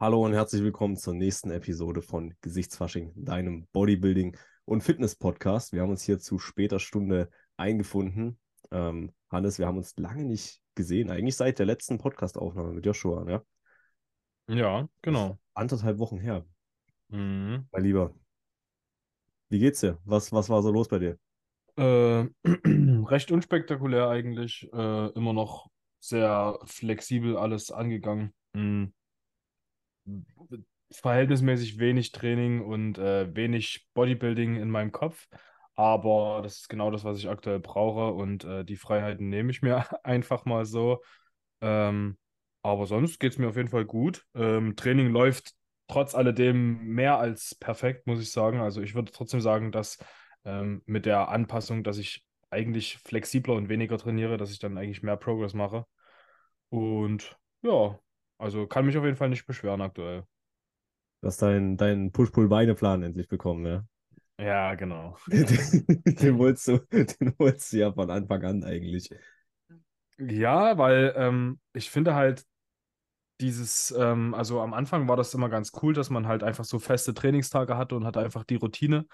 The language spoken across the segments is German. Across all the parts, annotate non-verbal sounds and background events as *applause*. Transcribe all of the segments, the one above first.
Hallo und herzlich willkommen zur nächsten Episode von Gesichtsfasching, deinem Bodybuilding- und Fitness-Podcast. Wir haben uns hier zu später Stunde eingefunden. Ähm, Hannes, wir haben uns lange nicht gesehen, eigentlich seit der letzten Podcast-Aufnahme mit Joshua, ne? Ja, genau. Anderthalb Wochen her, Mhm. mein Lieber. Wie geht's dir? Was, was war so los bei dir? Äh, *clears throat* recht unspektakulär eigentlich. Äh, immer noch sehr flexibel alles angegangen. Mhm. Verhältnismäßig wenig Training und äh, wenig Bodybuilding in meinem Kopf. Aber das ist genau das, was ich aktuell brauche. Und äh, die Freiheiten nehme ich mir *laughs* einfach mal so. Ähm, aber sonst geht es mir auf jeden Fall gut. Ähm, Training läuft trotz alledem mehr als perfekt, muss ich sagen. Also ich würde trotzdem sagen, dass ähm, mit der Anpassung, dass ich eigentlich flexibler und weniger trainiere, dass ich dann eigentlich mehr Progress mache. Und ja, also kann mich auf jeden Fall nicht beschweren aktuell. Du hast deinen dein Push-Pull-Beine-Plan endlich bekommen, ja? Ja, genau. *laughs* Den, den, wolltest du, den wolltest du ja von Anfang an eigentlich. Ja, weil ähm, ich finde halt, dieses, ähm, also am Anfang war das immer ganz cool, dass man halt einfach so feste Trainingstage hatte und hatte einfach die Routine.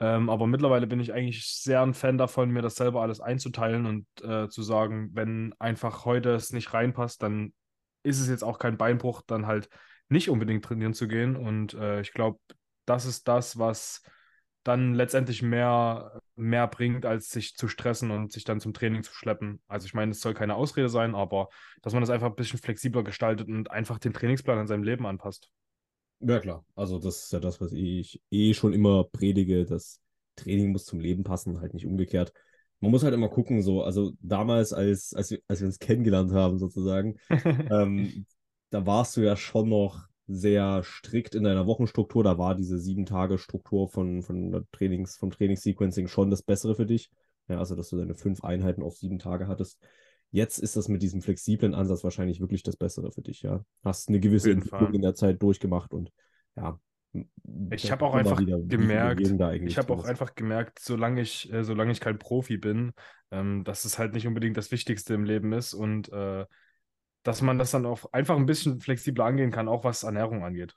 Ähm, aber mittlerweile bin ich eigentlich sehr ein Fan davon, mir das selber alles einzuteilen und äh, zu sagen, wenn einfach heute es nicht reinpasst, dann ist es jetzt auch kein Beinbruch, dann halt nicht unbedingt trainieren zu gehen. Und äh, ich glaube, das ist das, was dann letztendlich mehr, mehr bringt, als sich zu stressen und sich dann zum Training zu schleppen. Also ich meine, es soll keine Ausrede sein, aber dass man das einfach ein bisschen flexibler gestaltet und einfach den Trainingsplan an seinem Leben anpasst. Ja, klar. Also das ist ja das, was ich eh schon immer predige. Das Training muss zum Leben passen, halt nicht umgekehrt. Man muss halt immer gucken, so, also damals, als, als, wir, als wir uns kennengelernt haben, sozusagen, *laughs* ähm, da warst du ja schon noch sehr strikt in deiner Wochenstruktur. Da war diese sieben Tage Struktur von, von Trainings, vom Trainingssequencing schon das Bessere für dich. Ja, also, dass du deine fünf Einheiten auf sieben Tage hattest. Jetzt ist das mit diesem flexiblen Ansatz wahrscheinlich wirklich das Bessere für dich, ja. Hast eine gewisse Entwicklung in der Zeit durchgemacht und ja. Ich habe auch einfach wieder, gemerkt, ich habe auch einfach gemerkt, solange ich, äh, solange ich kein Profi bin, ähm, dass es halt nicht unbedingt das Wichtigste im Leben ist und äh, dass man das dann auch einfach ein bisschen flexibler angehen kann, auch was Ernährung angeht.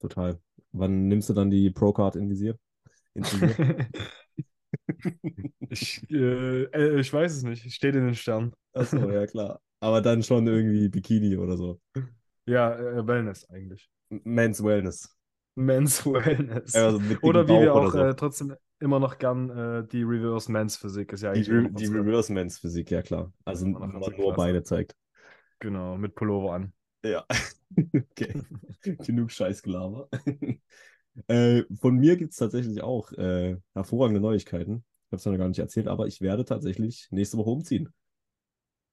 Total. Wann nimmst du dann die Pro-Card in *laughs* Visier? ich, äh, äh, ich weiß es nicht. Steht in den Sternen. Achso, ja klar. Aber dann schon irgendwie Bikini oder so. Ja, äh, Wellness eigentlich. Men's Wellness. Men's *laughs* Wellness. Also oder wie wir auch so. äh, trotzdem immer noch gern äh, die Reverse Men's Physik ist ja eigentlich. Die, die Reverse Men's Physik, ja klar. Also man nur Beine zeigt. Genau, mit Pullover an. Ja. *laughs* okay. *laughs* Genug Scheißgelaber. äh, von mir gibt es tatsächlich auch äh, hervorragende Neuigkeiten. Ich habe es ja noch gar nicht erzählt, aber ich werde tatsächlich nächste Woche umziehen.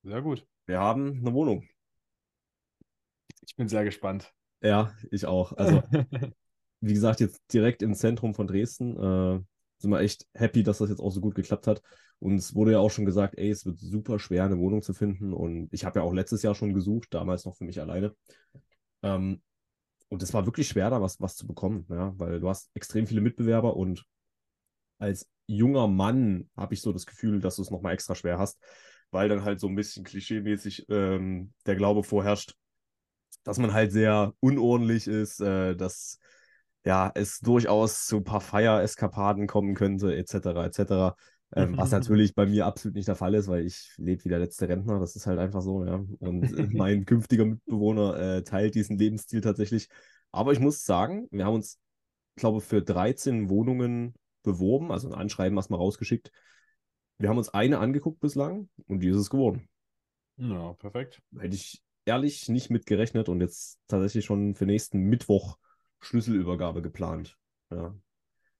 Sehr gut. Wir haben eine Wohnung. Ich bin sehr gespannt. Ja, ich auch. Also, wie gesagt, jetzt direkt im Zentrum von Dresden. Äh, sind wir echt happy, dass das jetzt auch so gut geklappt hat. Und es wurde ja auch schon gesagt, ey, es wird super schwer, eine Wohnung zu finden. Und ich habe ja auch letztes Jahr schon gesucht, damals noch für mich alleine. Ähm, und es war wirklich schwer, da was, was zu bekommen, ja, weil du hast extrem viele Mitbewerber und als junger Mann habe ich so das Gefühl, dass du es nochmal extra schwer hast, weil dann halt so ein bisschen klischeemäßig ähm, der Glaube vorherrscht, dass man halt sehr unordentlich ist, äh, dass ja, es durchaus zu ein paar Feier-Eskapaden kommen könnte, etc., etc. Ähm, was *laughs* natürlich bei mir absolut nicht der Fall ist, weil ich lebe wie der letzte Rentner, das ist halt einfach so, ja. Und äh, *laughs* mein künftiger Mitbewohner äh, teilt diesen Lebensstil tatsächlich. Aber ich muss sagen, wir haben uns, glaube für 13 Wohnungen beworben, also ein Anschreiben erstmal rausgeschickt. Wir haben uns eine angeguckt bislang und die ist es geworden. Ja, perfekt. Hätte ich ehrlich nicht mit gerechnet und jetzt tatsächlich schon für nächsten Mittwoch Schlüsselübergabe geplant. Ja.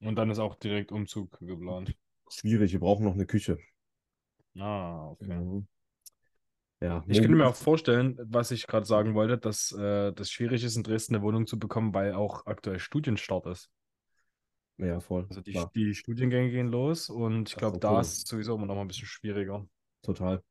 Und dann ist auch direkt Umzug geplant. Schwierig, wir brauchen noch eine Küche. Ah, okay. Mhm. Ja, ich könnte mir auch vorstellen, was ich gerade sagen wollte, dass äh, das schwierig ist, in Dresden eine Wohnung zu bekommen, weil auch aktuell Studienstart ist. Ja, voll. Also die, die Studiengänge gehen los und ich glaube, da ist es sowieso immer noch mal ein bisschen schwieriger. Total.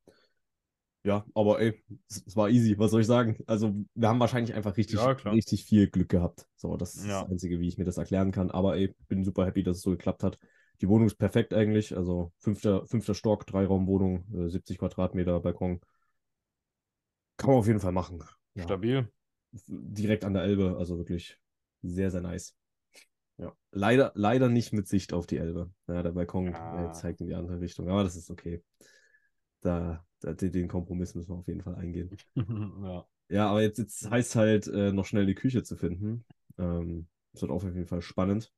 Ja, aber ey, es, war easy, was soll ich sagen? Also, wir haben wahrscheinlich einfach richtig, ja, richtig viel Glück gehabt. So, das ist ja. das Einzige, wie ich mir das erklären kann. Aber ey, bin super happy, dass es so geklappt hat. Die Wohnung ist perfekt eigentlich. Also, fünfter, fünfter Stock, Dreiraumwohnung, äh, 70 Quadratmeter Balkon. Kann man auf jeden Fall machen. Ja. Stabil. direkt an der Elbe, also wirklich sehr, sehr nice. Ja. Leider, leider nicht mit Sicht auf die Elbe. Ja, der Balkon Ja. äh, zeigt in die andere Richtung, aber das ist okay. Da, da, den Kompromiss müssen wir auf jeden Fall eingehen. *laughs* ja. Ja, aber jetzt, jetzt heißt halt, äh, noch schnell die Küche zu finden. Ähm, das wird auf jeden Fall spannend.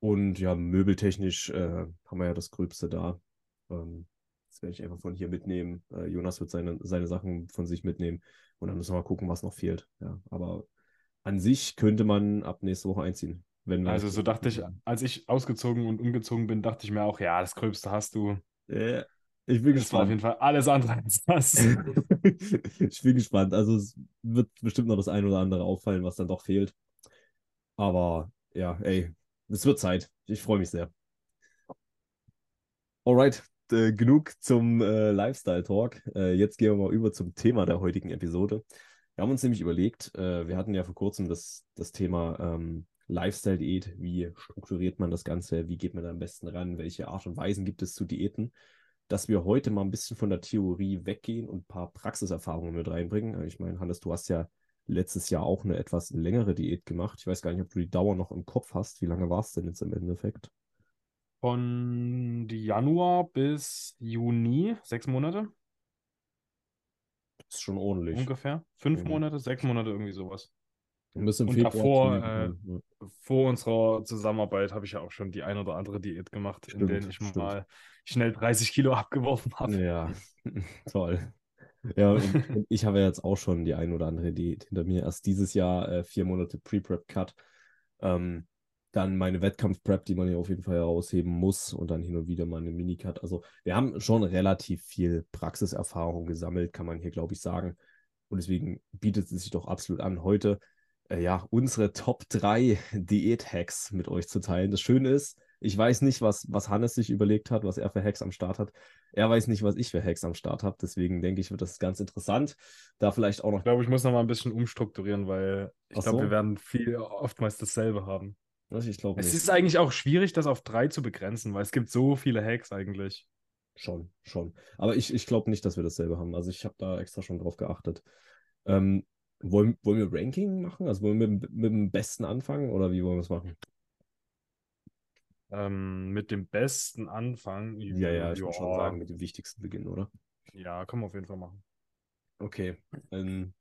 Und ja, möbeltechnisch äh, haben wir ja das Gröbste da. Ähm, das werde ich einfach von hier mitnehmen. Äh, Jonas wird seine, seine Sachen von sich mitnehmen. Und dann müssen wir mal gucken, was noch fehlt. Ja, aber an sich könnte man ab nächste Woche einziehen. Wenn Also so dachte ich, *laughs* als ich ausgezogen und umgezogen bin, dachte ich mir auch, ja, das Gröbste hast du. Äh, ich bin Das war auf gespannt. jeden Fall alles andere als das. *laughs* ich bin gespannt. Also es wird bestimmt noch das ein oder andere auffallen, was dann doch fehlt. Aber ja, ey, es wird Zeit. Ich freue mich sehr. Alright, äh, genug zum äh, Lifestyle-Talk. Äh, jetzt gehen wir mal über zum Thema der heutigen Episode. Wir haben uns nämlich überlegt, äh, wir hatten ja vor kurzem das, das Thema ähm, Lifestyle-Diät. Wie strukturiert man das Ganze? Wie geht man da am besten ran? Welche Art und Weisen gibt es zu Diäten? Dass wir heute mal ein bisschen von der Theorie weggehen und ein paar Praxiserfahrungen mit reinbringen. Ich meine, Hannes, du hast ja letztes Jahr auch eine etwas längere Diät gemacht. Ich weiß gar nicht, ob du die Dauer noch im Kopf hast. Wie lange war es denn jetzt im Endeffekt? Von Januar bis Juni, sechs Monate Das ist schon ordentlich. ungefähr. Fünf Mhm. Monate, sechs Monate, irgendwie sowas. Und davor, äh. Ja. Vor unserer Zusammenarbeit habe ich ja auch schon die ein oder andere Diät gemacht, in Stimmt, denen ich stimmt. mal schnell 30 Kilo *laughs* abgeworfen habe. Ja, *laughs* toll. Ja, und, ich habe ja jetzt auch schon die ein oder andere Diät hinter mir. Erst dieses Jahr äh, vier Monate Pre-Prep-Cut. Ähm, dann meine Wettkampf-Prep, die man ja auf jeden Fall herausheben muss. Und dann hin und wieder mal eine Mini-Cut. Also wir haben schon relativ viel Praxiserfahrung gesammelt, kann man hier, glaube ich, sagen. Und deswegen bietet es sich doch absolut an, heute ja unsere Top 3 Diät-Hacks mit euch zu teilen. Das Schöne ist, ich weiß nicht, was, was Hannes sich überlegt hat, was er für Hacks am Start hat. Er weiß nicht, was ich für Hacks am Start habe. Deswegen denke ich, wird das ganz interessant. Da vielleicht auch noch. Ich glaube, ich muss noch mal ein bisschen umstrukturieren, weil ich glaube, so. wir werden viel oftmals dasselbe haben. Ich glaube Es ist eigentlich auch schwierig, das auf drei zu begrenzen, weil es gibt so viele Hacks eigentlich. Schon, schon. Aber ich, ich glaube nicht, dass wir dasselbe haben. Also ich habe da extra schon drauf geachtet. Ähm, wollen, wollen wir Ranking machen? Also wollen wir mit, mit dem Besten anfangen oder wie wollen wir es machen? Ähm, mit dem besten Anfang. Ja, ja, ich würde schon sagen, mit dem Wichtigsten beginnen, oder? Ja, können wir auf jeden Fall machen. Okay. Ähm,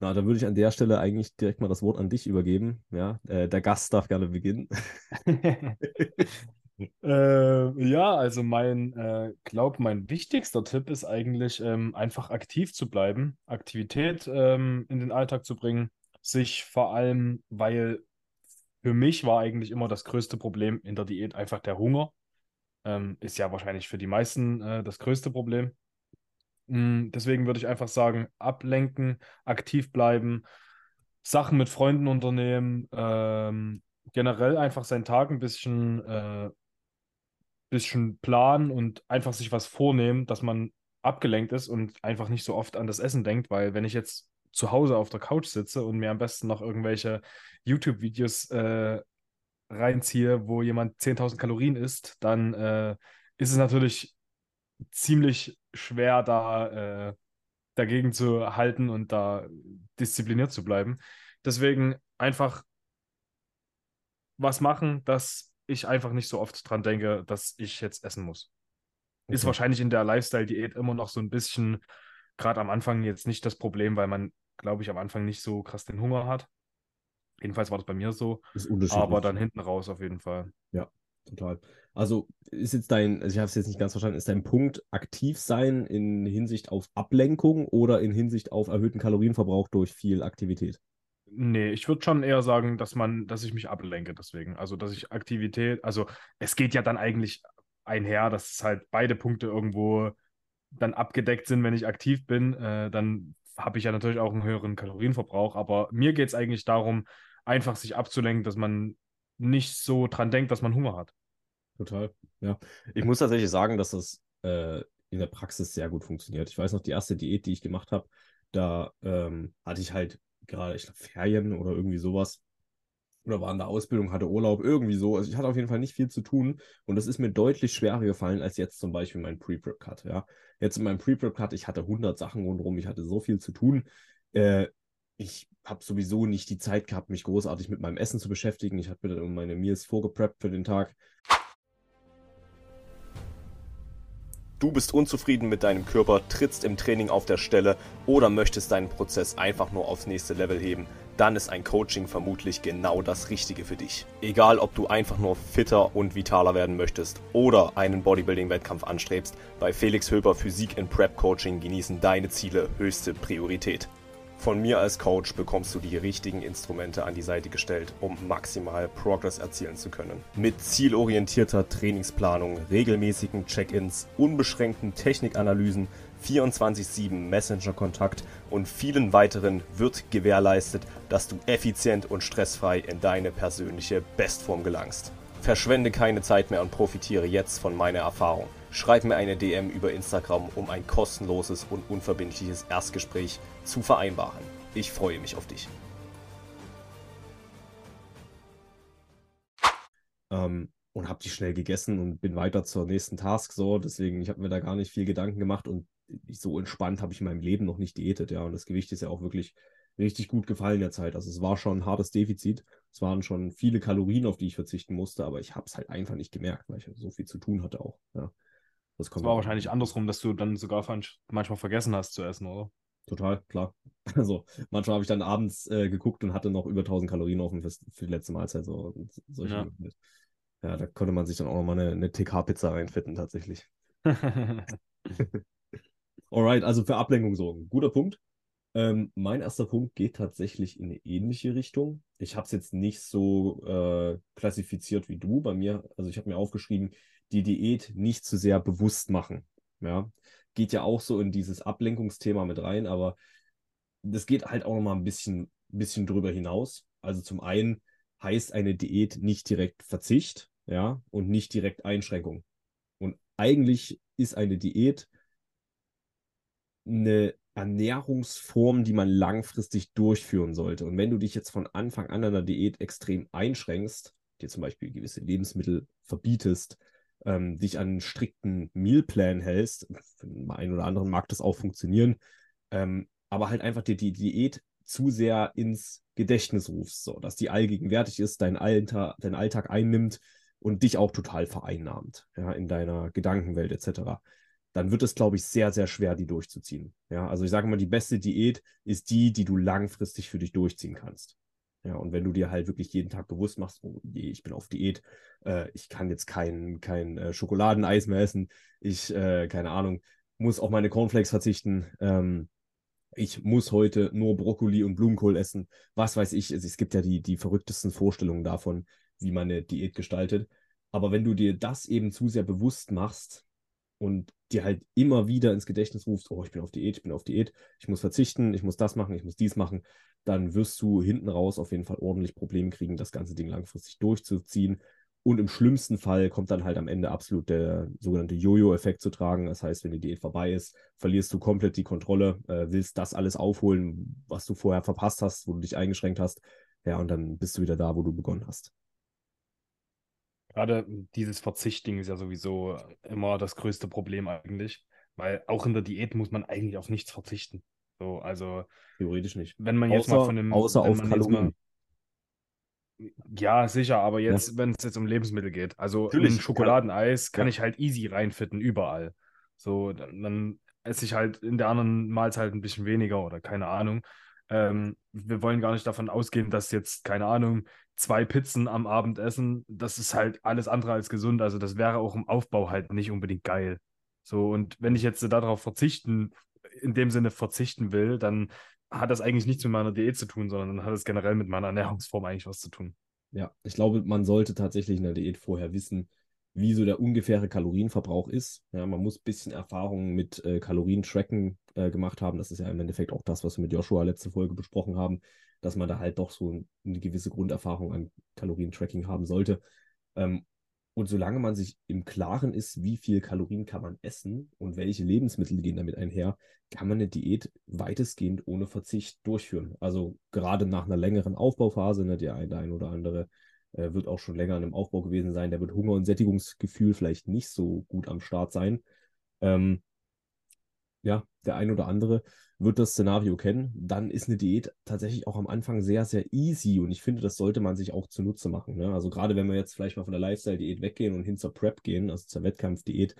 na, dann würde ich an der Stelle eigentlich direkt mal das Wort an dich übergeben. Ja, äh, der Gast darf gerne beginnen. *laughs* *laughs* Äh, ja, also mein, äh, glaub, mein wichtigster Tipp ist eigentlich, ähm, einfach aktiv zu bleiben, Aktivität ähm, in den Alltag zu bringen, sich vor allem, weil für mich war eigentlich immer das größte Problem in der Diät einfach der Hunger. Ähm, ist ja wahrscheinlich für die meisten äh, das größte Problem. Mm, Deswegen würde ich einfach sagen, ablenken, aktiv bleiben, Sachen mit Freunden unternehmen, ähm, generell einfach seinen Tag ein bisschen, äh, bisschen planen und einfach sich was vornehmen, dass man abgelenkt ist und einfach nicht so oft an das Essen denkt, weil wenn ich jetzt zu Hause auf der Couch sitze und mir am besten noch irgendwelche YouTube-Videos äh, reinziehe, wo jemand 10.000 Kalorien isst, dann äh, ist es natürlich ziemlich schwer, da äh, dagegen zu halten und da diszipliniert zu bleiben. Deswegen einfach was machen, dass ich einfach nicht so oft dran denke, dass ich jetzt essen muss. Ist Okay. wahrscheinlich in der Lifestyle-Diät immer noch so ein bisschen, gerade am Anfang jetzt nicht das Problem, weil man, glaube ich, am Anfang nicht so krass den Hunger hat. Jedenfalls war das bei mir so, Ist aber dann hinten raus auf jeden Fall. Total. Also ist jetzt dein, also ich habe es jetzt nicht ganz verstanden, ist dein Punkt aktiv sein in Hinsicht auf Ablenkung oder in Hinsicht auf erhöhten Kalorienverbrauch durch viel Aktivität? Nee, ich würde schon eher sagen, dass man, dass ich mich ablenke deswegen. Also, dass ich Aktivität, also es geht ja dann eigentlich einher, dass es halt beide Punkte irgendwo dann abgedeckt sind, wenn ich aktiv bin, äh, dann habe ich ja natürlich auch einen höheren Kalorienverbrauch. Aber mir geht es eigentlich darum, einfach sich abzulenken, dass man nicht so dran denkt, dass man Hunger hat. Total. Ja. Ich muss tatsächlich sagen, dass das äh, in der Praxis sehr gut funktioniert. Ich weiß noch, die erste Diät, die ich gemacht habe, da ähm, hatte ich halt gerade, ich glaube, Ferien oder irgendwie sowas. Oder war in der Ausbildung, hatte Urlaub, irgendwie so. Also ich hatte auf jeden Fall nicht viel zu tun. Und das ist mir deutlich schwerer gefallen als jetzt zum Beispiel mein Pre-Prep-Cut. Ja. Jetzt in meinem Pre-Prep-Cut, ich hatte 100 Sachen rundherum, ich hatte so viel zu tun. Äh, ich habe sowieso nicht die Zeit gehabt, mich großartig mit meinem Essen zu beschäftigen. Ich habe mir dann meine Meals vorgepreppt für den Tag. Du bist unzufrieden mit deinem Körper, trittst im Training auf der Stelle oder möchtest deinen Prozess einfach nur aufs nächste Level heben, dann ist ein Coaching vermutlich genau das Richtige für dich. Egal, ob du einfach nur fitter und vitaler werden möchtest oder einen Bodybuilding-Wettkampf anstrebst, bei Felix Höber Physik in Prep Coaching genießen deine Ziele höchste Priorität. Von mir als Coach bekommst du die richtigen Instrumente an die Seite gestellt, um maximal Progress erzielen zu können. Mit zielorientierter Trainingsplanung, regelmäßigen Check-ins, unbeschränkten Technikanalysen, 24-7 Messenger-Kontakt und vielen weiteren wird gewährleistet, dass du effizient und stressfrei in deine persönliche Bestform gelangst. Verschwende keine Zeit mehr und profitiere jetzt von meiner Erfahrung. Schreib mir eine DM über Instagram, um ein kostenloses und unverbindliches Erstgespräch zu vereinbaren. Ich freue mich auf dich. Ähm, und habe die schnell gegessen und bin weiter zur nächsten Task so. Deswegen, ich habe mir da gar nicht viel Gedanken gemacht und so entspannt habe ich in meinem Leben noch nicht diätet, ja. Und das Gewicht ist ja auch wirklich richtig gut gefallen in der Zeit. Also es war schon ein hartes Defizit. Es waren schon viele Kalorien, auf die ich verzichten musste, aber ich habe es halt einfach nicht gemerkt, weil ich so viel zu tun hatte auch. Ja. Das, das war wahrscheinlich andersrum, dass du dann sogar manchmal vergessen hast zu essen, oder? Total, klar. *laughs* Also manchmal habe ich dann abends äh, geguckt und hatte noch über 1000 Kalorien offen für, für die letzte Mahlzeit. So, solche ja. ja, da konnte man sich dann auch nochmal eine, eine TK-Pizza reinfitten, tatsächlich. *laughs* *laughs* Alright, also für Ablenkung sorgen. Guter Punkt. Ähm, mein erster Punkt geht tatsächlich in eine ähnliche Richtung. Ich habe es jetzt nicht so äh, klassifiziert wie du. Bei mir, also ich habe mir aufgeschrieben, die Diät nicht zu sehr bewusst machen. Ja, geht ja auch so in dieses Ablenkungsthema mit rein, aber das geht halt auch noch mal ein bisschen, bisschen drüber hinaus. Also zum einen heißt eine Diät nicht direkt Verzicht, ja, und nicht direkt Einschränkung. Und eigentlich ist eine Diät eine Ernährungsform, die man langfristig durchführen sollte. Und wenn du dich jetzt von Anfang an einer Diät extrem einschränkst, dir zum Beispiel gewisse Lebensmittel verbietest, ähm, dich an einen strikten Mealplan hältst, für den einen oder anderen mag das auch funktionieren, ähm, aber halt einfach dir die Diät zu sehr ins Gedächtnis rufst, so dass die allgegenwärtig ist, dein Alltag, dein Alltag einnimmt und dich auch total vereinnahmt, ja, in deiner Gedankenwelt etc., dann wird es, glaube ich, sehr, sehr schwer, die durchzuziehen. Ja, also ich sage mal, die beste Diät ist die, die du langfristig für dich durchziehen kannst. Ja, und wenn du dir halt wirklich jeden Tag bewusst machst, oh je, ich bin auf Diät, äh, ich kann jetzt kein, kein äh, Schokoladeneis mehr essen, ich, äh, keine Ahnung, muss auf meine Cornflakes verzichten, ähm, ich muss heute nur Brokkoli und Blumenkohl essen, was weiß ich. Es, es gibt ja die, die verrücktesten Vorstellungen davon, wie man eine Diät gestaltet. Aber wenn du dir das eben zu sehr bewusst machst und dir halt immer wieder ins Gedächtnis rufst, oh, ich bin auf Diät, ich bin auf Diät, ich muss verzichten, ich muss das machen, ich muss dies machen, dann wirst du hinten raus auf jeden Fall ordentlich Probleme kriegen, das ganze Ding langfristig durchzuziehen. Und im schlimmsten Fall kommt dann halt am Ende absolut der sogenannte Jojo-Effekt zu tragen. Das heißt, wenn die Diät vorbei ist, verlierst du komplett die Kontrolle, äh, willst das alles aufholen, was du vorher verpasst hast, wo du dich eingeschränkt hast. Ja, und dann bist du wieder da, wo du begonnen hast. Gerade dieses Verzichtding ist ja sowieso immer das größte Problem eigentlich, weil auch in der Diät muss man eigentlich auf nichts verzichten. So, also theoretisch nicht. Wenn man jetzt außer, mal von einem außer auf Kalorien. Ja, sicher, aber jetzt, ja. wenn es jetzt um Lebensmittel geht, also Natürlich, ein Schokoladeneis kann ja. ich halt easy reinfitten, überall. So, dann, dann esse ich halt in der anderen Mahlzeit ein bisschen weniger oder keine Ahnung. Ähm, wir wollen gar nicht davon ausgehen, dass jetzt, keine Ahnung, zwei Pizzen am Abendessen, das ist halt alles andere als gesund. Also das wäre auch im Aufbau halt nicht unbedingt geil. So, und wenn ich jetzt darauf verzichten, in dem Sinne verzichten will, dann hat das eigentlich nichts mit meiner Diät zu tun, sondern dann hat es generell mit meiner Ernährungsform eigentlich was zu tun. Ja, ich glaube, man sollte tatsächlich in der Diät vorher wissen, wie so der ungefähre Kalorienverbrauch ist. Ja, man muss ein bisschen Erfahrungen mit äh, Kalorien-Tracken äh, gemacht haben. Das ist ja im Endeffekt auch das, was wir mit Joshua letzte Folge besprochen haben, dass man da halt doch so eine gewisse Grunderfahrung an Kalorien-Tracking haben sollte. Ähm, und solange man sich im Klaren ist, wie viel Kalorien kann man essen und welche Lebensmittel gehen damit einher, kann man eine Diät weitestgehend ohne Verzicht durchführen. Also gerade nach einer längeren Aufbauphase, ne, der eine oder andere äh, wird auch schon länger in einem Aufbau gewesen sein, der wird Hunger und Sättigungsgefühl vielleicht nicht so gut am Start sein. Ähm, ja, der ein oder andere wird das Szenario kennen. Dann ist eine Diät tatsächlich auch am Anfang sehr, sehr easy und ich finde, das sollte man sich auch zunutze machen. Ne? Also gerade wenn wir jetzt vielleicht mal von der Lifestyle-Diät weggehen und hin zur Prep gehen, also zur Wettkampfdiät,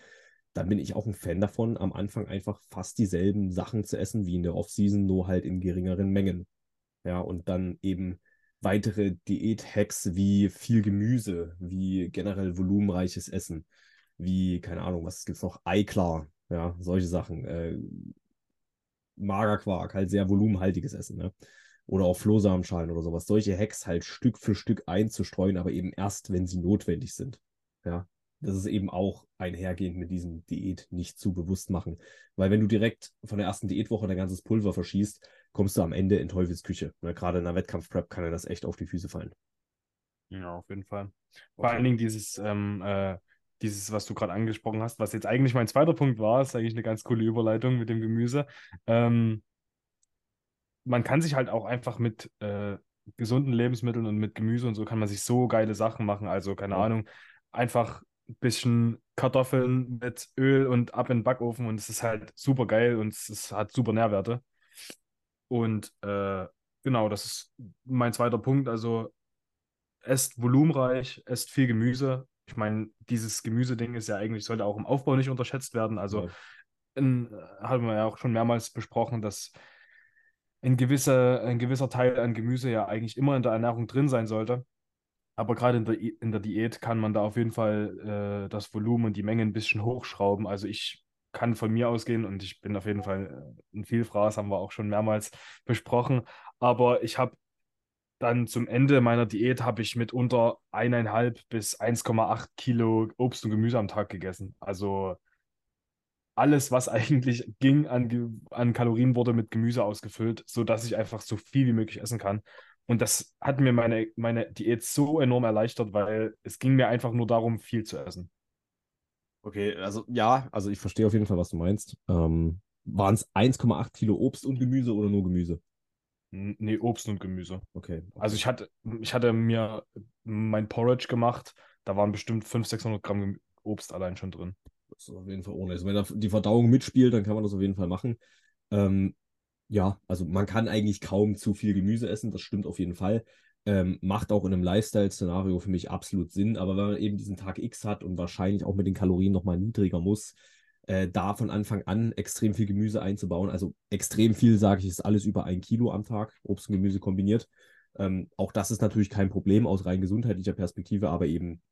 dann bin ich auch ein Fan davon, am Anfang einfach fast dieselben Sachen zu essen wie in der Offseason, nur halt in geringeren Mengen. Ja, und dann eben weitere Diät-Hacks wie viel Gemüse, wie generell volumenreiches Essen, wie, keine Ahnung, was gibt es noch, Eiklar, ja, solche Sachen. Äh, Magerquark, halt sehr volumenhaltiges Essen, ne? Oder auch Flohsamenschalen oder sowas. Solche Hacks halt Stück für Stück einzustreuen, aber eben erst, wenn sie notwendig sind. Ja, das ist eben auch einhergehend mit diesem Diät nicht zu bewusst machen. Weil wenn du direkt von der ersten Diätwoche dein ganzes Pulver verschießt, kommst du am Ende in Teufelsküche. Ne? Gerade in einer Wettkampfprep kann dir das echt auf die Füße fallen. Ja, auf jeden Fall. Vor okay. allen Dingen dieses, ähm, äh, dieses, was du gerade angesprochen hast, was jetzt eigentlich mein zweiter Punkt war, ist eigentlich eine ganz coole Überleitung mit dem Gemüse. Ähm, man kann sich halt auch einfach mit äh, gesunden Lebensmitteln und mit Gemüse und so kann man sich so geile Sachen machen. Also, keine ja. Ahnung, einfach ein bisschen Kartoffeln mit Öl und ab in den Backofen und es ist halt super geil und es, hat super Nährwerte. Und äh, genau, das ist mein zweiter Punkt. Also esst volumenreich, esst viel Gemüse, ich meine, dieses Gemüseding ist ja eigentlich, sollte auch im Aufbau nicht unterschätzt werden. Also ja. in, haben wir ja auch schon mehrmals besprochen, dass ein gewisser, ein gewisser Teil an Gemüse ja eigentlich immer in der Ernährung drin sein sollte. Aber gerade in der, in der Diät kann man da auf jeden Fall äh, das Volumen und die Menge ein bisschen hochschrauben. Also ich kann von mir ausgehen und ich bin auf jeden Fall ein Vielfraß, haben wir auch schon mehrmals besprochen. Aber ich habe dann zum Ende meiner Diät habe ich mit unter eineinhalb bis 1,8 Kilo Obst und Gemüse am Tag gegessen. Also alles, was *laughs* eigentlich ging an, an Kalorien, wurde mit Gemüse ausgefüllt, sodass ich einfach so viel wie möglich essen kann. Und das hat mir meine, meine Diät so enorm erleichtert, weil es ging mir einfach nur darum, viel zu essen. Okay, also ja, also ich verstehe auf jeden Fall, was du meinst. Ähm, Waren es 1,8 Kilo Obst und Gemüse oder nur Gemüse? Nee, Obst und Gemüse. Okay, okay. Also ich hatte, ich hatte mir mein Porridge gemacht, da waren bestimmt 500, 600 Gramm Obst allein schon drin. Das ist auf jeden Fall ohne. Also wenn da die Verdauung mitspielt, dann kann man das auf jeden Fall machen. Ähm, ja, also man kann eigentlich kaum zu viel Gemüse essen, das stimmt auf jeden Fall. Ähm, macht auch in einem Lifestyle-Szenario für mich absolut Sinn, aber wenn man eben diesen Tag X hat und wahrscheinlich auch mit den Kalorien nochmal niedriger muss, äh, da von Anfang an extrem viel Gemüse einzubauen. Also extrem viel, sage ich, ist alles über ein Kilo am Tag, Obst und Gemüse kombiniert. Ähm, auch das ist natürlich kein Problem aus rein gesundheitlicher Perspektive, aber eben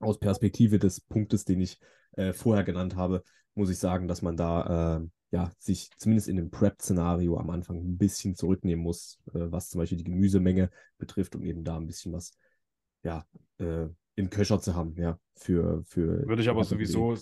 aus Perspektive des Punktes, den ich äh, vorher genannt habe, muss ich sagen, dass man da äh, ja, sich zumindest in dem Prep-Szenario am Anfang ein bisschen zurücknehmen muss, äh, was zum Beispiel die Gemüsemenge betrifft, um eben da ein bisschen was ja, äh, im Köcher zu haben, ja, für, für. Würde ich aber sowieso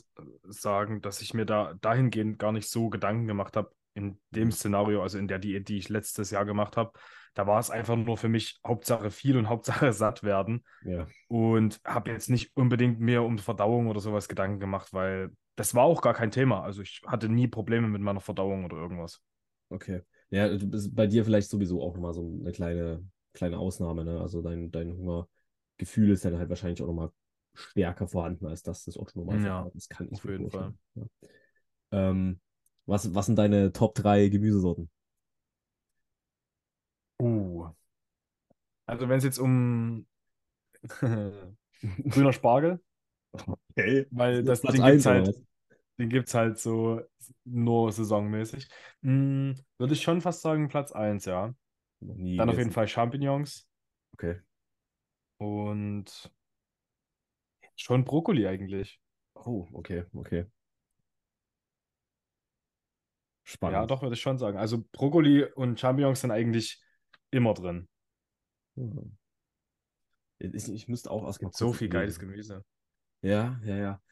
sagen, dass ich mir da dahingehend gar nicht so Gedanken gemacht habe, in dem. Szenario, also in der Diät, die ich letztes Jahr gemacht habe. Da war es einfach nur für mich Hauptsache viel und Hauptsache *laughs* satt werden. Ja. Und habe jetzt nicht unbedingt mehr um Verdauung oder sowas Gedanken gemacht, weil das war auch gar kein Thema. Also ich hatte nie Probleme mit meiner Verdauung oder irgendwas. Okay. Ja, bei dir vielleicht sowieso auch nochmal so eine kleine, kleine Ausnahme, ne? Also dein, dein Hunger Gefühl ist dann halt wahrscheinlich auch nochmal stärker vorhanden als das des Otto normal ja, Das kann ich auf jeden Fall. Ja. Ähm, was, was sind deine Top 3 Gemüsesorten? Uh. Also wenn es jetzt um *laughs* grüner Spargel, okay. weil das, das den gibt es halt, den gibt's halt so nur saisonmäßig, hm, würde ich schon fast sagen Platz 1, ja. Dann auf jeden Fall Champignons. Okay. Und schon Brokkoli eigentlich. Oh, okay, okay. Spannend. Ja, doch, würde ich schon sagen. Also Brokkoli und Champignons sind eigentlich immer drin. Hm. Ich, ich müsste auch aus So viel geiles Gemüse. Ja, ja, ja.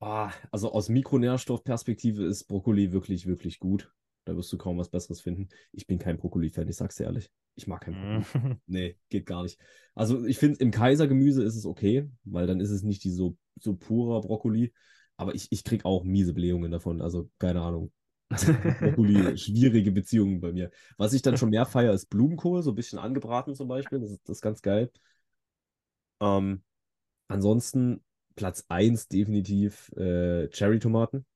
Oh, also aus Mikronährstoffperspektive ist Brokkoli wirklich, wirklich gut. Da wirst du kaum was Besseres finden. Ich bin kein Brokkoli-Fan, ich sag's dir ehrlich. Ich mag kein Brokkoli. *laughs* nee, geht gar nicht. Also ich finde, im Kaisergemüse ist es okay, weil dann ist es nicht die so, so purer Brokkoli. Aber ich, ich krieg auch miese Blähungen davon. Also keine Ahnung. *laughs* Brokkoli, schwierige Beziehungen bei mir. Was ich dann schon mehr feiere, ist Blumenkohl, so ein bisschen angebraten zum Beispiel. Das ist, das ist ganz geil. Ähm, ansonsten Platz 1 definitiv äh, Cherry-Tomaten.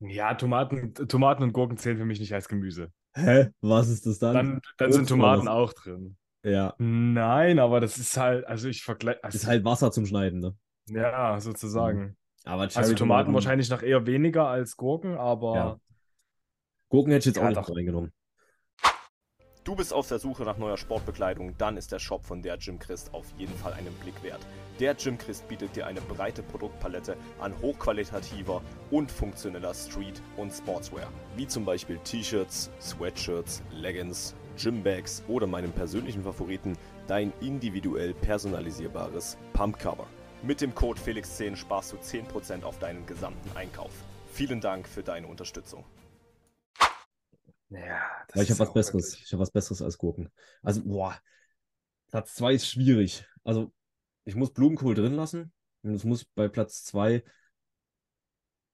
Ja, Tomaten, Tomaten und Gurken zählen für mich nicht als Gemüse. Hä? Was ist das dann? Dann, dann sind Tomaten auch drin. Ja, Nein, aber das ist halt, also ich vergleiche, also, ist halt Wasser zum Schneiden, ne? ja, sozusagen. Aber Also Cherry Tomaten wahrscheinlich noch eher weniger als Gurken, aber Ja. Gurken hätte ich jetzt Ja, auch nicht doch. reingenommen. Du bist auf der Suche nach neuer Sportbekleidung, dann ist der Shop von der Jim Christ auf jeden Fall einen Blick wert. Der Jim Christ bietet dir eine breite Produktpalette an hochqualitativer und funktioneller Street- und Sportswear, wie zum Beispiel T-Shirts, Sweatshirts, Leggings, Gymbags oder meinem persönlichen Favoriten, dein individuell personalisierbares Pumpcover. Mit dem Code Felix10 sparst du 10% auf deinen gesamten Einkauf. Vielen Dank für deine Unterstützung. Ja, das ich ist habe was Besseres. wirklich- Ich habe was Besseres als Gurken. Also, boah. Platz 2 ist schwierig. Also, ich muss Blumenkohl drin lassen. Und es muss bei Platz 2.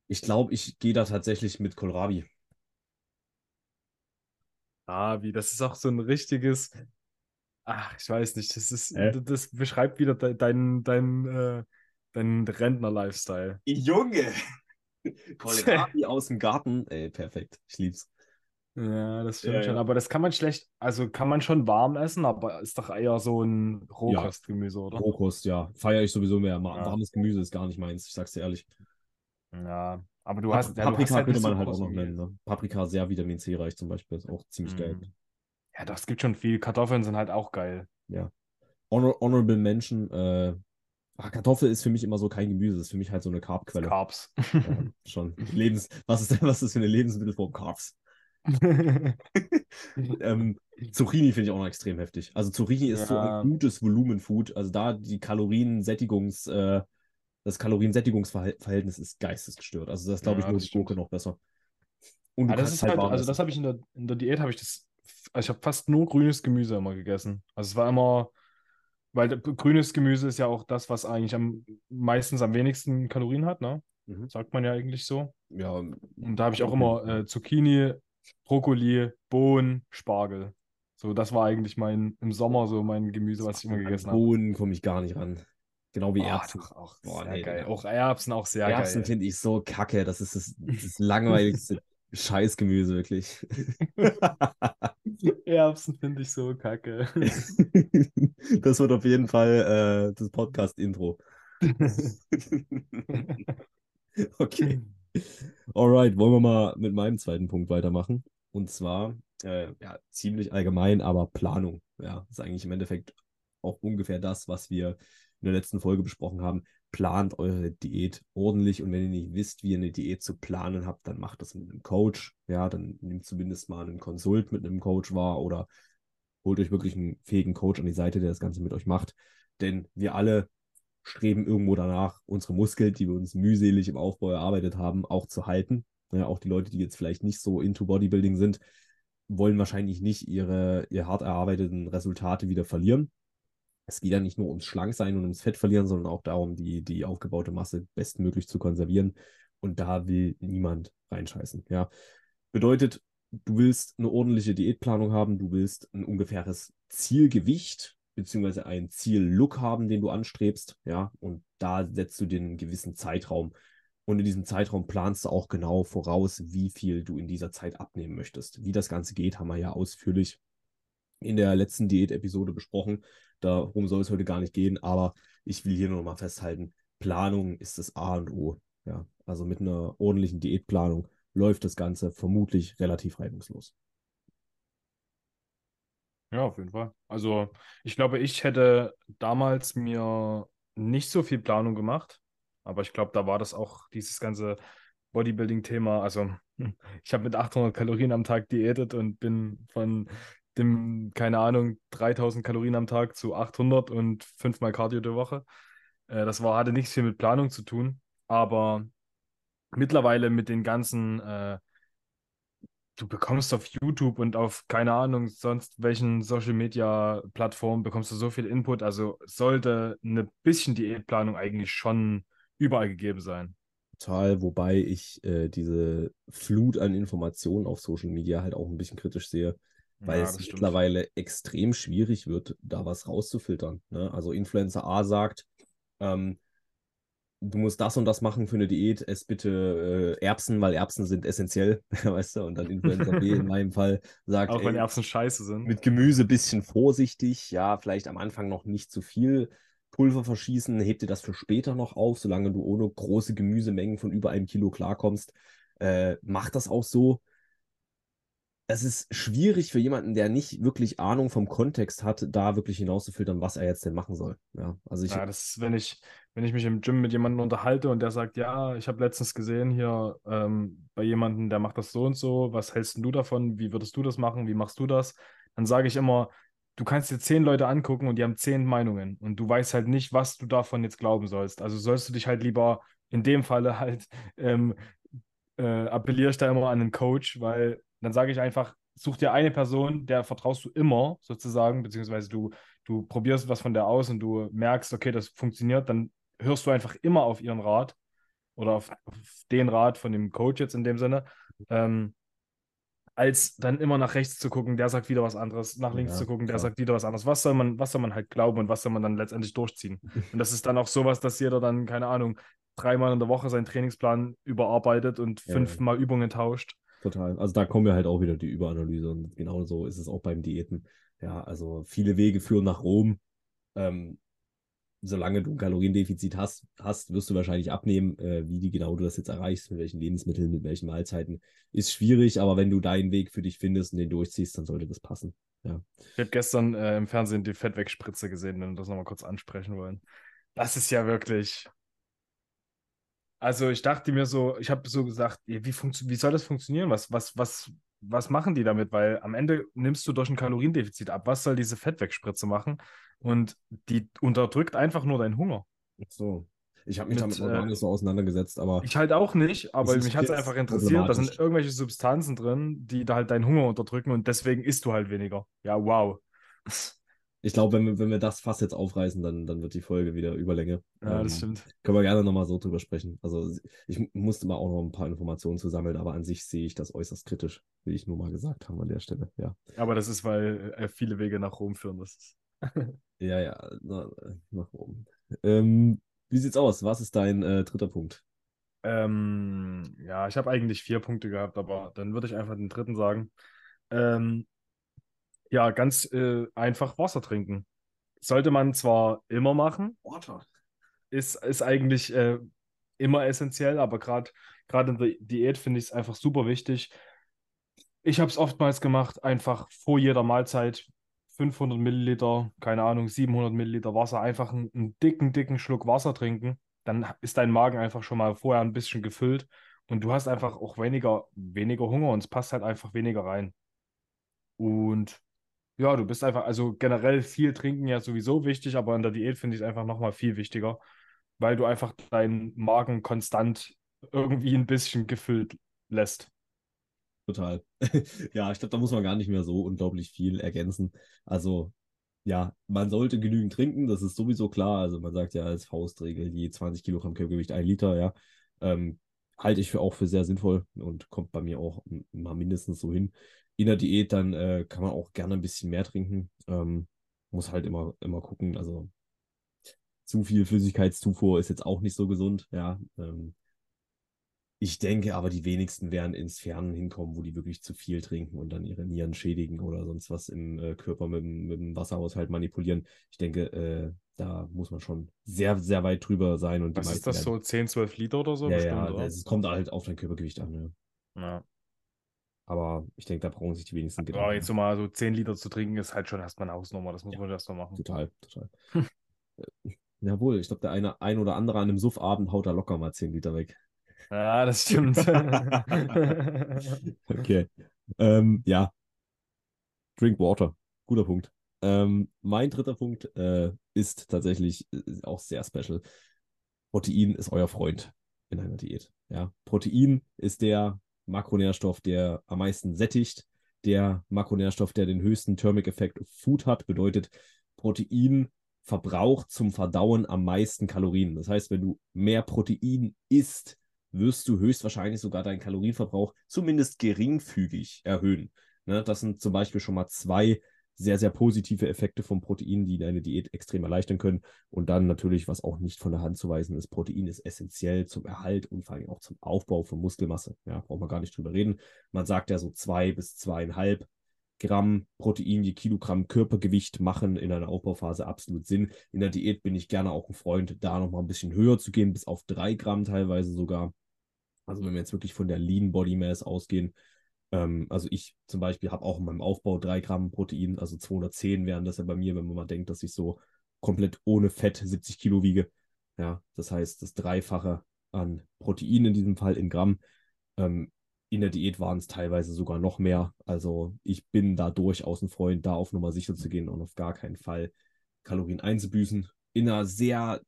Ich glaube, ich gehe da tatsächlich mit Kohlrabi. Ah, wie, das ist auch so ein richtiges, ach, ich weiß nicht, das ist, Äh? das beschreibt wieder de dein, dein, äh, dein Rentner-Lifestyle. Junge! *laughs* Kohlrabi aus dem Garten. Ey, perfekt. Ich lieb's. Ja, das stimmt Ja, schon. ja. Aber das kann man schlecht, also kann man schon warm essen, aber ist doch eher so ein Rohkostgemüse, oder? Rohkost, ja. Feiere ich sowieso mehr. Ja. Warmes Gemüse ist gar nicht meins. Ich sag's dir ehrlich. Ja, aber du Pap- hast, ja, du hast Paprika halt könnte so man halt auch noch nennen. Ne? Paprika sehr Vitamin C reich zum Beispiel. Ist auch ziemlich geil. Mhm. Ja, doch, es gibt schon viel. Kartoffeln sind halt auch geil. Honor Honorable Mention. Äh, ach, Kartoffel ist für mich immer so kein Gemüse. ist für mich halt so eine Carbquelle. Carbs. Ja, schon. *laughs* Lebens was, ist denn, was ist für eine Lebensmittelform? Carbs. *laughs* *laughs* Ähm, Zucchini finde ich auch noch extrem heftig. Also Zucchini ist so Ja. ein gutes Volumenfood. Also da die Kaloriensättigungs, äh, das Kaloriensättigungsverhältnis ist geistesgestört. Also das glaube ich Ja, nur die Gurke noch besser. Und Ja, das ist halt, warm also das habe ich in der, in der Diät, habe ich das, also ich habe fast nur grünes Gemüse immer gegessen. Also es war immer, weil grünes Gemüse ist ja auch das, was eigentlich am meistens am wenigsten Kalorien hat, ne? Mhm. Sagt man ja eigentlich so. Ja, Und da habe ich auch Okay. immer äh, Zucchini, Brokkoli, Bohnen, Spargel. So, das war eigentlich mein, im Sommer so mein Gemüse, was ich immer gegessen habe. Bohnen komme ich gar nicht ran. Genau wie Oh, Erbsen. doch, auch Boah, nee, geil. Auch Erbsen auch sehr Erbsen geil. finde ich so kacke. Das ist das, *laughs* das langweiligste Scheißgemüse, wirklich. *laughs* Erbsen finde ich so kacke. *laughs* Das wird auf jeden Fall äh, das Podcast-Intro. Okay. Alright, wollen wir mal mit meinem zweiten Punkt weitermachen. Und zwar, äh, ja, ziemlich allgemein, aber Planung. Ja, ist eigentlich im Endeffekt auch ungefähr das, was wir in der letzten Folge besprochen haben. Plant eure Diät ordentlich und wenn ihr nicht wisst, wie ihr eine Diät zu planen habt, dann macht das mit einem Coach. Ja, dann nehmt zumindest mal einen Konsult mit einem Coach wahr oder holt euch wirklich einen fähigen Coach an die Seite, der das Ganze mit euch macht. Denn wir alle streben irgendwo danach, unsere Muskeln, die wir uns mühselig im Aufbau erarbeitet haben, auch zu halten. Ja, auch die Leute, die jetzt vielleicht nicht so into Bodybuilding sind, wollen wahrscheinlich nicht ihre, ihr hart erarbeiteten Resultate wieder verlieren. Es geht ja nicht nur ums Schlanksein und ums Fett verlieren, sondern auch darum, die, die aufgebaute Masse bestmöglich zu konservieren. Und da will niemand reinscheißen. Ja. Bedeutet, du willst eine ordentliche Diätplanung haben, du willst ein ungefähres Zielgewicht beziehungsweise einen Ziellook haben, den du anstrebst, ja, und da setzt du den gewissen Zeitraum. Und in diesem Zeitraum planst du auch genau voraus, wie viel du in dieser Zeit abnehmen möchtest. Wie das Ganze geht, haben wir ja ausführlich in der letzten Diät-Episode besprochen. Darum soll es heute gar nicht gehen, aber ich will hier nur noch mal festhalten, Planung ist das A und O. Ja, also mit einer ordentlichen Diätplanung läuft das Ganze vermutlich relativ reibungslos. Ja, auf jeden Fall. Also, ich glaube, ich hätte damals mir nicht so viel Planung gemacht, aber ich glaube, da war das auch dieses ganze Bodybuilding-Thema. Also, *laughs* ich habe mit 800 Kalorien am Tag diätet und bin von dem, keine Ahnung, 3000 Kalorien am Tag zu 800 und fünfmal Cardio die Woche. Äh, das war, hatte nichts viel mit Planung zu tun, aber mittlerweile mit den ganzen äh, du bekommst auf YouTube und auf, keine Ahnung, sonst welchen Social Media Plattformen bekommst du so viel Input. Also sollte eine bisschen Diätplanung eigentlich schon überall gegeben sein. Total, wobei ich äh, diese Flut an Informationen auf Social Media halt auch ein bisschen kritisch sehe, weil Ja, es stimmt. mittlerweile extrem schwierig wird, da was rauszufiltern. Ne? Also Influencer A sagt, ähm, du musst das und das machen für eine Diät, ess bitte äh, Erbsen, weil Erbsen sind essentiell, *laughs* weißt du, und dann Influencer B in meinem Fall sagt, Auch wenn Erbsen scheiße sind. mit Gemüse ein bisschen vorsichtig, ja, vielleicht am Anfang noch nicht zu viel Pulver verschießen, heb dir das für später noch auf, solange du ohne große Gemüsemengen von über einem Kilo klarkommst. Äh, mach das auch so. Es ist schwierig für jemanden, der nicht wirklich Ahnung vom Kontext hat, da wirklich hinauszufiltern, was er jetzt denn machen soll. Ja, also ich, Ja, das ist, wenn ich, wenn ich mich im Gym mit jemandem unterhalte und der sagt, ja, ich habe letztens gesehen hier ähm, bei jemandem, der macht das so und so, was hältst du davon? Wie würdest du das machen? Wie machst du das? Dann sage ich immer, du kannst dir zehn Leute angucken und die haben zehn Meinungen und du weißt halt nicht, was du davon jetzt glauben sollst. Also sollst du dich halt lieber in dem Falle *laughs* halt ähm, äh, appelliere ich da immer an einen Coach, weil dann sage ich einfach, such dir eine Person, der vertraust du immer sozusagen, beziehungsweise du, du probierst was von der aus und du merkst, okay, das funktioniert, dann hörst du einfach immer auf ihren Rat oder auf, auf den Rat von dem Coach jetzt in dem Sinne, ähm, als dann immer nach rechts zu gucken, der sagt wieder was anderes, nach links Ja, zu gucken, der klar. sagt wieder was anderes. Was soll man, was soll man halt glauben und was soll man dann letztendlich durchziehen? Und das ist dann auch sowas, dass jeder dann, keine Ahnung, dreimal in der Woche seinen Trainingsplan überarbeitet und Ja, fünfmal Übungen tauscht. Total. Also da kommen wir halt auch wieder die Überanalyse und genau so ist es auch beim Diäten. Ja, also viele Wege führen nach Rom. Ähm, solange du ein Kaloriendefizit hast, hast, wirst du wahrscheinlich abnehmen. Äh, wie die genau du das jetzt erreichst, mit welchen Lebensmitteln, mit welchen Mahlzeiten, ist schwierig, aber wenn du deinen Weg für dich findest und den durchziehst, dann sollte das passen. Ja. Ich habe gestern äh, im Fernsehen die Fettwegspritze gesehen, wenn wir das nochmal kurz ansprechen wollen. Das ist ja wirklich. Also ich dachte mir so, ich habe so gesagt, wie, wie soll das funktionieren? Was, was, was, was machen die damit? Weil am Ende nimmst du durch ein Kaloriendefizit ab. Was soll diese Fettwegspritze machen? Und die unterdrückt einfach nur deinen Hunger. Ach So. Ich habe mich Mit, damit noch äh, gar nicht so auseinandergesetzt, aber Ich halt auch nicht, aber mich hat es einfach interessiert. Da sind irgendwelche Substanzen drin, die da halt deinen Hunger unterdrücken und deswegen isst du halt weniger. Ja, wow. Ich glaube, wenn wir, wenn wir das Fass jetzt aufreißen, dann, dann wird die Folge wieder Überlänge. Ja, das Ähm, stimmt. Können wir gerne nochmal so drüber sprechen. Also ich musste mal auch noch ein paar Informationen zu sammeln, aber an sich sehe ich das äußerst kritisch, wie ich nur mal gesagt habe an der Stelle. Ja, Aber das ist, weil äh, viele Wege nach Rom führen. Das ist. *laughs* ja, ja, na, nach oben. Ähm, wie sieht's aus? Was ist dein äh, dritter Punkt? Ähm, ja, ich habe eigentlich vier Punkte gehabt, aber dann würde ich einfach den dritten sagen. Ähm, ja, ganz äh, einfach Wasser trinken. Sollte man zwar immer machen, Water. ist, ist eigentlich äh, immer essentiell, aber gerade in der Diät finde ich es einfach super wichtig. Ich habe es oftmals gemacht, einfach vor jeder Mahlzeit 500 Milliliter, keine Ahnung, 700 Milliliter Wasser, einfach einen, einen dicken, dicken Schluck Wasser trinken. Dann ist dein Magen einfach schon mal vorher ein bisschen gefüllt und du hast einfach auch weniger, weniger Hunger und es passt halt einfach weniger rein. Und ja, du bist einfach, also generell viel trinken ja sowieso wichtig, aber in der Diät finde ich es einfach nochmal viel wichtiger, weil du einfach deinen Magen konstant irgendwie ein bisschen gefüllt lässt. Total. *laughs* Ja, ich glaube, da muss man gar nicht mehr so unglaublich viel ergänzen. Also, ja, man sollte genügend trinken, das ist sowieso klar. Also, man sagt ja als Faustregel, je 20 Kilogramm Körpergewicht ein Liter, ja. Ähm, halte ich für auch für sehr sinnvoll und kommt bei mir auch mal mindestens so hin. In der Diät dann äh, kann man auch gerne ein bisschen mehr trinken. Ähm, muss halt immer, immer gucken. Also, zu viel Flüssigkeitszufuhr ist jetzt auch nicht so gesund, ja. Ähm, ich denke aber, die wenigsten werden ins Fernen hinkommen, wo die wirklich zu viel trinken und dann ihre Nieren schädigen oder sonst was im äh, Körper mit, dem- mit dem Wasserhaushalt manipulieren. Ich denke, äh, da muss man schon sehr, sehr weit drüber sein und die Was ist das werden- so? 10, 12 Liter oder so? Ja, bestimmt, ja, oder? es kommt halt auf dein Körpergewicht an. Ja. Ja. Aber ich denke, da brauchen sich die wenigsten Aber Gedanken. jetzt so mal so 10 Liter zu trinken, ist halt schon erstmal eine Hausnummer. Das muss Ja. man erstmal machen. Total, total. *laughs* Äh, Jawohl, ich glaube, der eine, ein oder andere an einem Suffabend haut da locker mal 10 Liter weg. Ja, das stimmt. *laughs* Okay. Ähm, ja. Drink Water. Guter Punkt. Ähm, mein dritter Punkt äh, ist tatsächlich äh, auch sehr special. Protein ist euer Freund in einer Diät. Ja. Protein ist der Makronährstoff, der am meisten sättigt. Der Makronährstoff, der den höchsten Thermic Effect of Food hat, bedeutet, Protein verbraucht zum Verdauen am meisten Kalorien. Das heißt, wenn du mehr Protein isst, wirst du höchstwahrscheinlich sogar deinen Kalorienverbrauch zumindest geringfügig erhöhen. Ne, das sind zum Beispiel schon mal zwei sehr, sehr positive Effekte vom Protein, die deine Diät extrem erleichtern können. Und dann natürlich, was auch nicht von der Hand zu weisen ist, Protein ist essentiell zum Erhalt und vor allem auch zum Aufbau von Muskelmasse. Ja, braucht man gar nicht drüber reden. Man sagt ja so zwei bis zweieinhalb Gramm Protein je Kilogramm Körpergewicht machen in einer Aufbauphase absolut Sinn. In der Diät bin ich gerne auch ein Freund, da nochmal ein bisschen höher zu gehen, bis auf drei Gramm teilweise sogar. Also wenn wir jetzt wirklich von der Lean Body Mass ausgehen, ähm, also ich zum Beispiel habe auch in meinem Aufbau 3 Gramm Protein, also 210 wären das ja bei mir, wenn man mal denkt, dass ich so komplett ohne Fett 70 Kilo wiege. Ja, das heißt, das Dreifache an Protein in diesem Fall in Gramm. Ähm, in der Diät waren es teilweise sogar noch mehr. Also ich bin da durchaus ein Freund, da auf Nummer sicher zu gehen und auf gar keinen Fall Kalorien einzubüßen. In einer sehr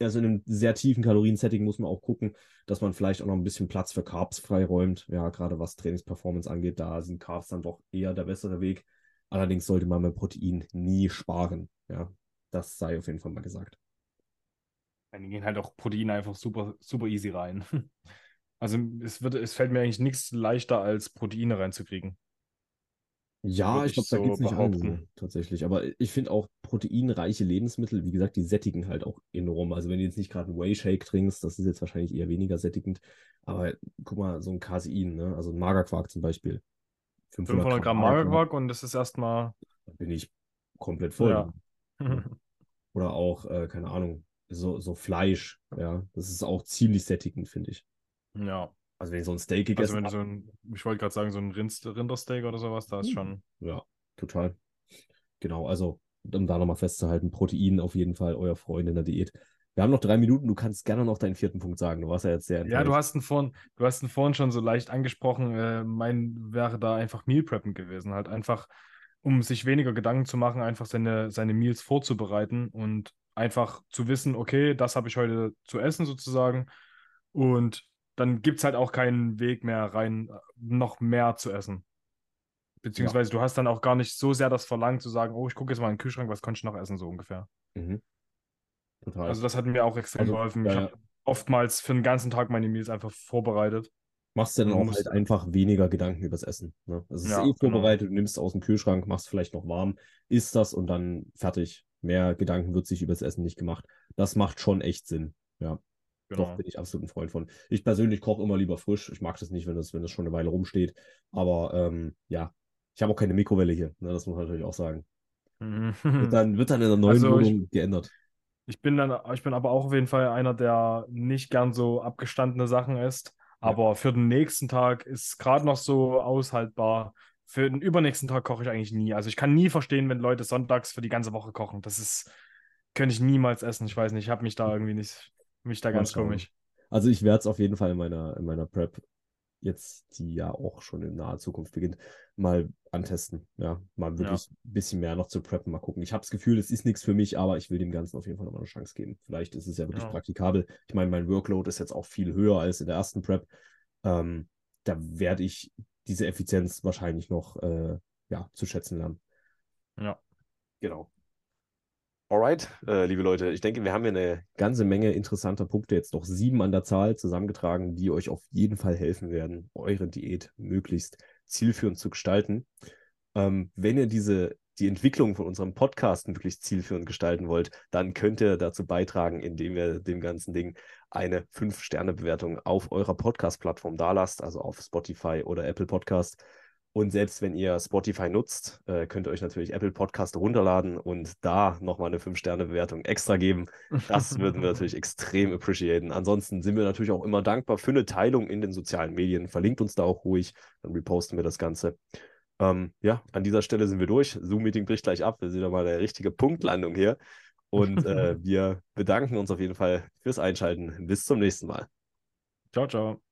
also in einem sehr tiefen Kaloriensetting muss man auch gucken, dass man vielleicht auch noch ein bisschen Platz für Carbs freiräumt. Ja, gerade was Trainingsperformance angeht, da sind Carbs dann doch eher der bessere Weg. Allerdings sollte man beim Protein nie sparen. Ja, das sei auf jeden Fall mal gesagt. Dann gehen halt auch Proteine einfach super, super easy rein. *laughs* Also es, wird, es fällt mir eigentlich nichts leichter, als Proteine reinzukriegen. Ja, ich glaube, da so geht es nicht allen tatsächlich. Aber ich finde auch proteinreiche Lebensmittel, wie gesagt, die sättigen halt auch enorm. Also wenn du jetzt nicht gerade einen Whey-Shake trinkst, das ist jetzt wahrscheinlich eher weniger sättigend. Aber guck mal, so ein Casein, ne? also ein Magerquark zum Beispiel. 500, 500 Gramm Magerquark und das ist erstmal... Da bin ich komplett voll. Ja. *laughs* Oder auch, äh, keine Ahnung, so, so Fleisch, ja. Das ist auch ziemlich sättigend, finde ich. Ja. Also wenn ich so ein Steak gegessen Also wenn du so ein, ich wollte gerade sagen, so ein Rind Rindersteak oder sowas, da ist hm. schon. Ja, total. Genau, also um da nochmal festzuhalten, Protein auf jeden Fall euer Freund in der Diät. Wir haben noch drei Minuten, du kannst gerne noch deinen vierten Punkt sagen. Du warst ja jetzt sehr Ja, du hast ihn vorhin, du hast ihn vorhin schon so leicht angesprochen. Äh, mein wäre da einfach Meal Preppen gewesen. Halt einfach, um sich weniger Gedanken zu machen, einfach seine, seine Meals vorzubereiten und einfach zu wissen, okay, das habe ich heute zu essen sozusagen. Und dann gibt es halt auch keinen Weg mehr rein, noch mehr zu essen. Beziehungsweise ja. du hast dann auch gar nicht so sehr das Verlangen zu sagen, oh, ich gucke jetzt mal in den Kühlschrank, was konnte ich noch essen, so ungefähr. Mhm. Total. Also das hat mir auch extrem also, geholfen. Ja, ich habe oftmals für den ganzen Tag meine Meals einfach vorbereitet. Machst du dann auch halt einfach weniger Gedanken übers Essen. Ne? Also es ja, ist eh genau. vorbereitet, genau. du nimmst es aus dem Kühlschrank, machst vielleicht noch warm, isst das und dann fertig. Mehr Gedanken wird sich übers Essen nicht gemacht. Das macht schon echt Sinn. Ja. Genau. Doch, bin ich absolut ein Freund von. Ich persönlich koche immer lieber frisch. Ich mag das nicht, wenn das, wenn das schon eine Weile rumsteht. Aber ähm, ja, ich habe auch keine Mikrowelle hier. Ne? Das muss man natürlich auch sagen. wird, dann, wird dann in der neuen also Wohnung ich, geändert. Ich bin dann, ich bin aber auch auf jeden Fall einer, der nicht gern so abgestandene Sachen isst. Aber ja. für den nächsten Tag ist gerade noch so aushaltbar. Für den übernächsten Tag koche ich eigentlich nie. Also ich kann nie verstehen, wenn Leute sonntags für die ganze Woche kochen. Das ist, könnte ich niemals essen. Ich weiß nicht, ich habe mich da irgendwie nicht mich da ganz komisch. Also ich werde es auf jeden Fall in meiner, in meiner Prep, jetzt die ja auch schon in naher Zukunft beginnt, mal antesten. Ja, mal wirklich ja. ein bisschen mehr noch zu preppen, mal gucken. Ich habe das Gefühl, es ist nichts für mich, aber ich will dem Ganzen auf jeden Fall nochmal eine Chance geben. Vielleicht ist es ja wirklich ja. praktikabel. Ich meine, mein Workload ist jetzt auch viel höher als in der ersten Prep. Ähm, da werde ich diese Effizienz wahrscheinlich noch äh, ja, zu schätzen lernen. Ja. Genau. Alright, äh, liebe Leute, ich denke, wir haben hier eine ganze Menge interessanter Punkte, jetzt noch sieben an der Zahl zusammengetragen, die euch auf jeden Fall helfen werden, eure Diät möglichst zielführend zu gestalten. Ähm, wenn ihr diese, die Entwicklung von unserem Podcast wirklich zielführend gestalten wollt, dann könnt ihr dazu beitragen, indem ihr dem ganzen Ding eine 5-Sterne-Bewertung auf eurer Podcast-Plattform dalasst, also auf Spotify oder Apple Podcast. Und selbst wenn ihr Spotify nutzt, äh, könnt ihr euch natürlich Apple Podcast runterladen und da nochmal eine 5-Sterne-Bewertung extra geben. Das würden wir natürlich *laughs* extrem appreciaten. Ansonsten sind wir natürlich auch immer dankbar für eine Teilung in den sozialen Medien. Verlinkt uns da auch ruhig, dann reposten wir das Ganze. Ähm, ja, an dieser Stelle sind wir durch. Zoom-Meeting bricht gleich ab. Wir sind doch mal eine richtige Punktlandung hier. Und äh, *laughs* wir bedanken uns auf jeden Fall fürs Einschalten. Bis zum nächsten Mal. Ciao, ciao.